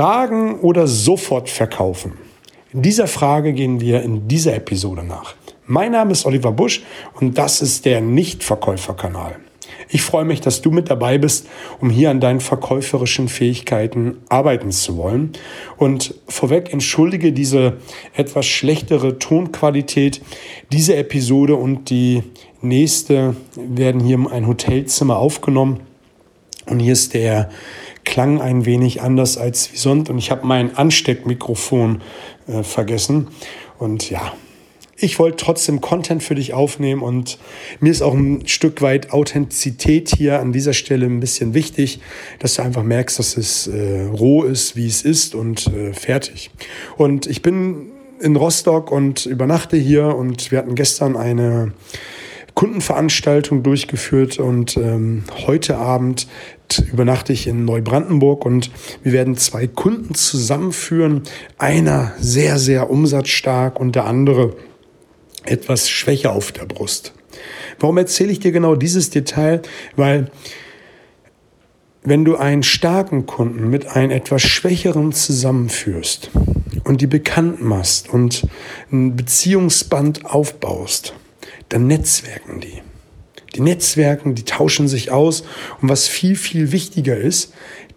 Fragen oder sofort verkaufen? In dieser Frage gehen wir in dieser Episode nach. Mein Name ist Oliver Busch und das ist der Nichtverkäuferkanal. Ich freue mich, dass du mit dabei bist, um hier an deinen verkäuferischen Fähigkeiten arbeiten zu wollen. Und vorweg entschuldige diese etwas schlechtere Tonqualität. Diese Episode und die nächste werden hier in ein Hotelzimmer aufgenommen. Und hier ist der Klang ein wenig anders als wie sonst. Und ich habe mein Ansteckmikrofon äh, vergessen. Und ja, ich wollte trotzdem Content für dich aufnehmen und mir ist auch ein Stück weit Authentizität hier an dieser Stelle ein bisschen wichtig, dass du einfach merkst, dass es äh, roh ist, wie es ist und äh, fertig. Und ich bin in Rostock und übernachte hier und wir hatten gestern eine Kundenveranstaltung durchgeführt und ähm, heute Abend übernachte ich in Neubrandenburg und wir werden zwei Kunden zusammenführen. Einer sehr, sehr umsatzstark und der andere etwas schwächer auf der Brust. Warum erzähle ich dir genau dieses Detail? Weil wenn du einen starken Kunden mit einem etwas schwächeren zusammenführst und die bekannt machst und ein Beziehungsband aufbaust, dann netzwerken die. Die Netzwerken, die tauschen sich aus. Und was viel, viel wichtiger ist,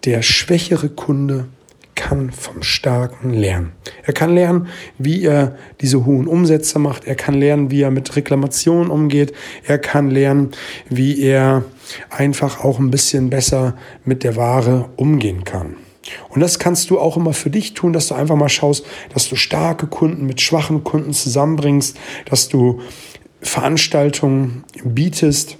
der schwächere Kunde kann vom Starken lernen. Er kann lernen, wie er diese hohen Umsätze macht. Er kann lernen, wie er mit Reklamationen umgeht. Er kann lernen, wie er einfach auch ein bisschen besser mit der Ware umgehen kann. Und das kannst du auch immer für dich tun, dass du einfach mal schaust, dass du starke Kunden mit schwachen Kunden zusammenbringst, dass du Veranstaltungen bietest,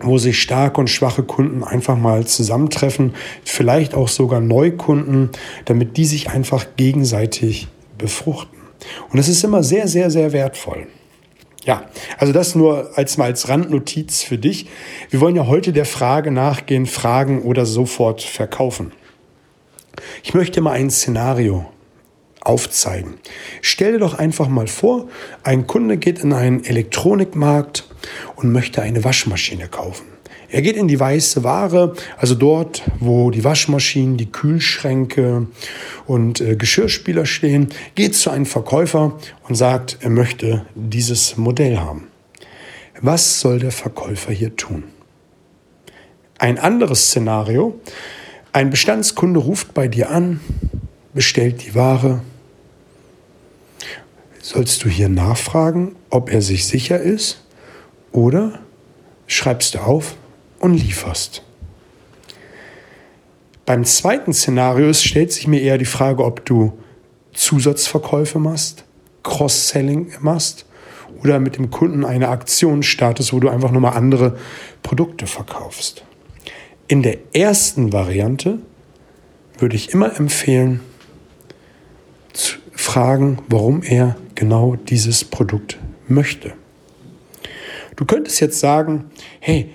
wo sich starke und schwache Kunden einfach mal zusammentreffen, vielleicht auch sogar Neukunden, damit die sich einfach gegenseitig befruchten. Und das ist immer sehr, sehr, sehr wertvoll. Ja, also das nur als mal als Randnotiz für dich. Wir wollen ja heute der Frage nachgehen, fragen oder sofort verkaufen. Ich möchte mal ein Szenario aufzeigen. Stell dir doch einfach mal vor, ein Kunde geht in einen Elektronikmarkt und möchte eine Waschmaschine kaufen. Er geht in die weiße Ware, also dort, wo die Waschmaschinen, die Kühlschränke und äh, Geschirrspüler stehen, geht zu einem Verkäufer und sagt, er möchte dieses Modell haben. Was soll der Verkäufer hier tun? Ein anderes Szenario, ein Bestandskunde ruft bei dir an, bestellt die Ware, sollst du hier nachfragen, ob er sich sicher ist oder schreibst du auf und lieferst. Beim zweiten Szenario stellt sich mir eher die Frage, ob du Zusatzverkäufe machst, Cross-Selling machst oder mit dem Kunden eine Aktion startest, wo du einfach nochmal andere Produkte verkaufst. In der ersten Variante würde ich immer empfehlen, zu fragen, warum er genau dieses Produkt möchte. Du könntest jetzt sagen, hey,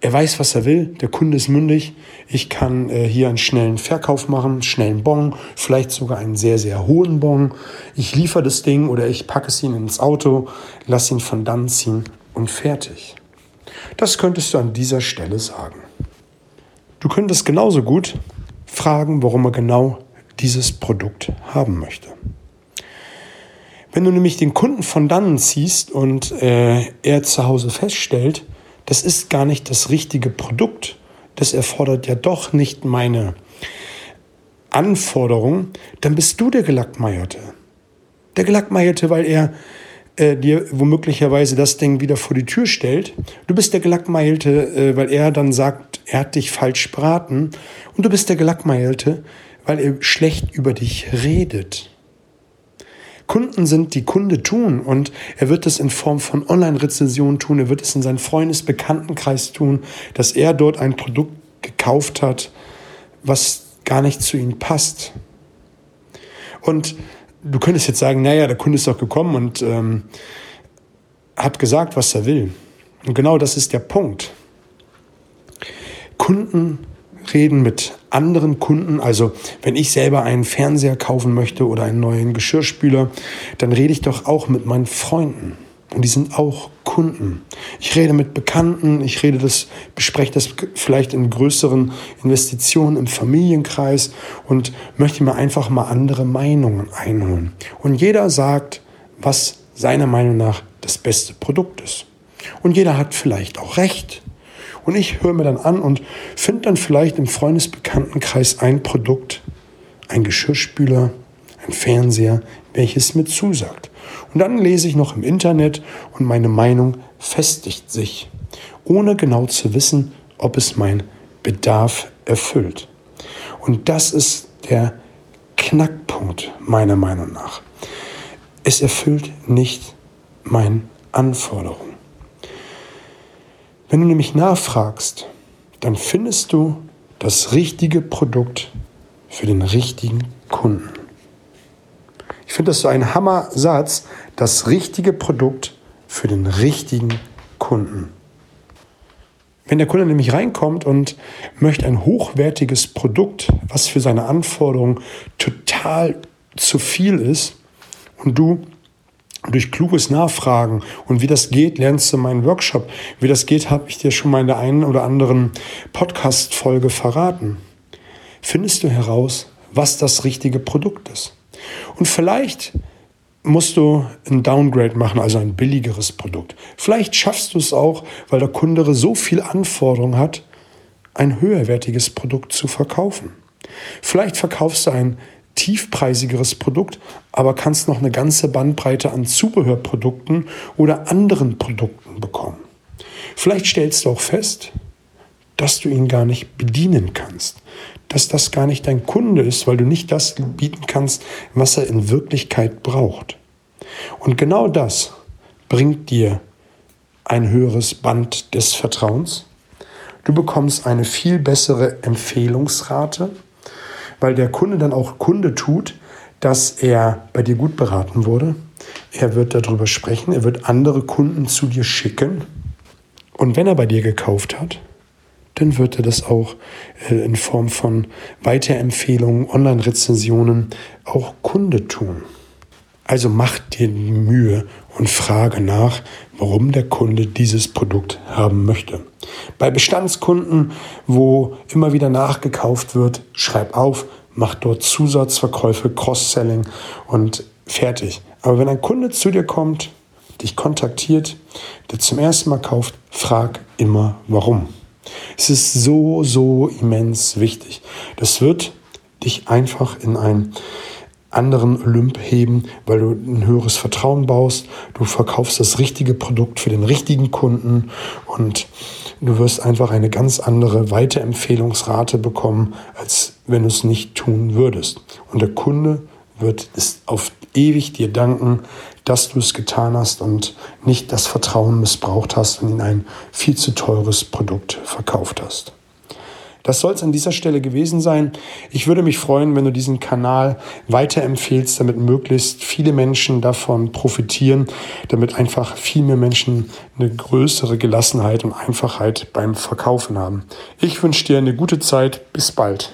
er weiß, was er will, der Kunde ist mündig, ich kann äh, hier einen schnellen Verkauf machen, schnellen Bon, vielleicht sogar einen sehr, sehr hohen Bon. Ich liefere das Ding oder ich packe es ihn ins Auto, lasse ihn von dann ziehen und fertig. Das könntest du an dieser Stelle sagen. Du könntest genauso gut fragen, warum er genau dieses Produkt haben möchte. Wenn du nämlich den Kunden von dannen ziehst und äh, er zu Hause feststellt, das ist gar nicht das richtige Produkt, das erfordert ja doch nicht meine Anforderung, dann bist du der Gelackmeierte. Der Gelackmeierte, weil er äh, dir womöglicherweise das Ding wieder vor die Tür stellt. Du bist der Gelackmeilte, äh, weil er dann sagt, er hat dich falsch beraten. Und du bist der Gelackmeilte, weil er schlecht über dich redet. Kunden sind, die Kunde tun. Und er wird es in Form von Online-Rezensionen tun. Er wird es in seinem Freundesbekanntenkreis tun, dass er dort ein Produkt gekauft hat, was gar nicht zu ihm passt. Und du könntest jetzt sagen, naja, der Kunde ist doch gekommen und ähm, hat gesagt, was er will. Und genau das ist der Punkt. Kunden reden mit anderen Kunden. Also wenn ich selber einen Fernseher kaufen möchte oder einen neuen Geschirrspüler, dann rede ich doch auch mit meinen Freunden. Und die sind auch Kunden. Ich rede mit Bekannten, ich rede das, bespreche das vielleicht in größeren Investitionen im Familienkreis und möchte mir einfach mal andere Meinungen einholen. Und jeder sagt, was seiner Meinung nach das beste Produkt ist. Und jeder hat vielleicht auch recht. Und ich höre mir dann an und finde dann vielleicht im Freundesbekanntenkreis ein Produkt, ein Geschirrspüler, ein Fernseher, welches mir zusagt. Und dann lese ich noch im Internet und meine Meinung festigt sich, ohne genau zu wissen, ob es mein Bedarf erfüllt. Und das ist der Knackpunkt meiner Meinung nach. Es erfüllt nicht meine Anforderungen. Wenn du nämlich nachfragst, dann findest du das richtige Produkt für den richtigen Kunden. Ich finde das so ein Hammer-Satz, das richtige Produkt für den richtigen Kunden. Wenn der Kunde nämlich reinkommt und möchte ein hochwertiges Produkt, was für seine Anforderungen total zu viel ist, und du durch kluges Nachfragen und wie das geht, lernst du meinen Workshop. Wie das geht, habe ich dir schon mal in der einen oder anderen Podcast-Folge verraten. Findest du heraus, was das richtige Produkt ist. Und vielleicht musst du ein Downgrade machen, also ein billigeres Produkt. Vielleicht schaffst du es auch, weil der Kunde so viel Anforderung hat, ein höherwertiges Produkt zu verkaufen. Vielleicht verkaufst du ein tiefpreisigeres Produkt, aber kannst noch eine ganze Bandbreite an Zubehörprodukten oder anderen Produkten bekommen. Vielleicht stellst du auch fest, dass du ihn gar nicht bedienen kannst, dass das gar nicht dein Kunde ist, weil du nicht das bieten kannst, was er in Wirklichkeit braucht. Und genau das bringt dir ein höheres Band des Vertrauens. Du bekommst eine viel bessere Empfehlungsrate, weil der Kunde dann auch Kunde tut, dass er bei dir gut beraten wurde. Er wird darüber sprechen, er wird andere Kunden zu dir schicken. Und wenn er bei dir gekauft hat, dann wird er das auch äh, in Form von Weiterempfehlungen, Online-Rezensionen auch Kunde tun. Also mach dir Mühe und frage nach, warum der Kunde dieses Produkt haben möchte. Bei Bestandskunden, wo immer wieder nachgekauft wird, schreib auf, mach dort Zusatzverkäufe, Cross-Selling und fertig. Aber wenn ein Kunde zu dir kommt, dich kontaktiert, der zum ersten Mal kauft, frag immer warum. Es ist so, so immens wichtig. Das wird dich einfach in einen anderen Olymp heben, weil du ein höheres Vertrauen baust. Du verkaufst das richtige Produkt für den richtigen Kunden und du wirst einfach eine ganz andere Weiterempfehlungsrate bekommen, als wenn du es nicht tun würdest. Und der Kunde wird es auf ewig dir danken, dass du es getan hast und nicht das Vertrauen missbraucht hast und ihn ein viel zu teures Produkt verkauft hast. Das soll es an dieser Stelle gewesen sein. Ich würde mich freuen, wenn du diesen Kanal weiterempfehlst, damit möglichst viele Menschen davon profitieren, damit einfach viel mehr Menschen eine größere Gelassenheit und Einfachheit beim Verkaufen haben. Ich wünsche dir eine gute Zeit. Bis bald.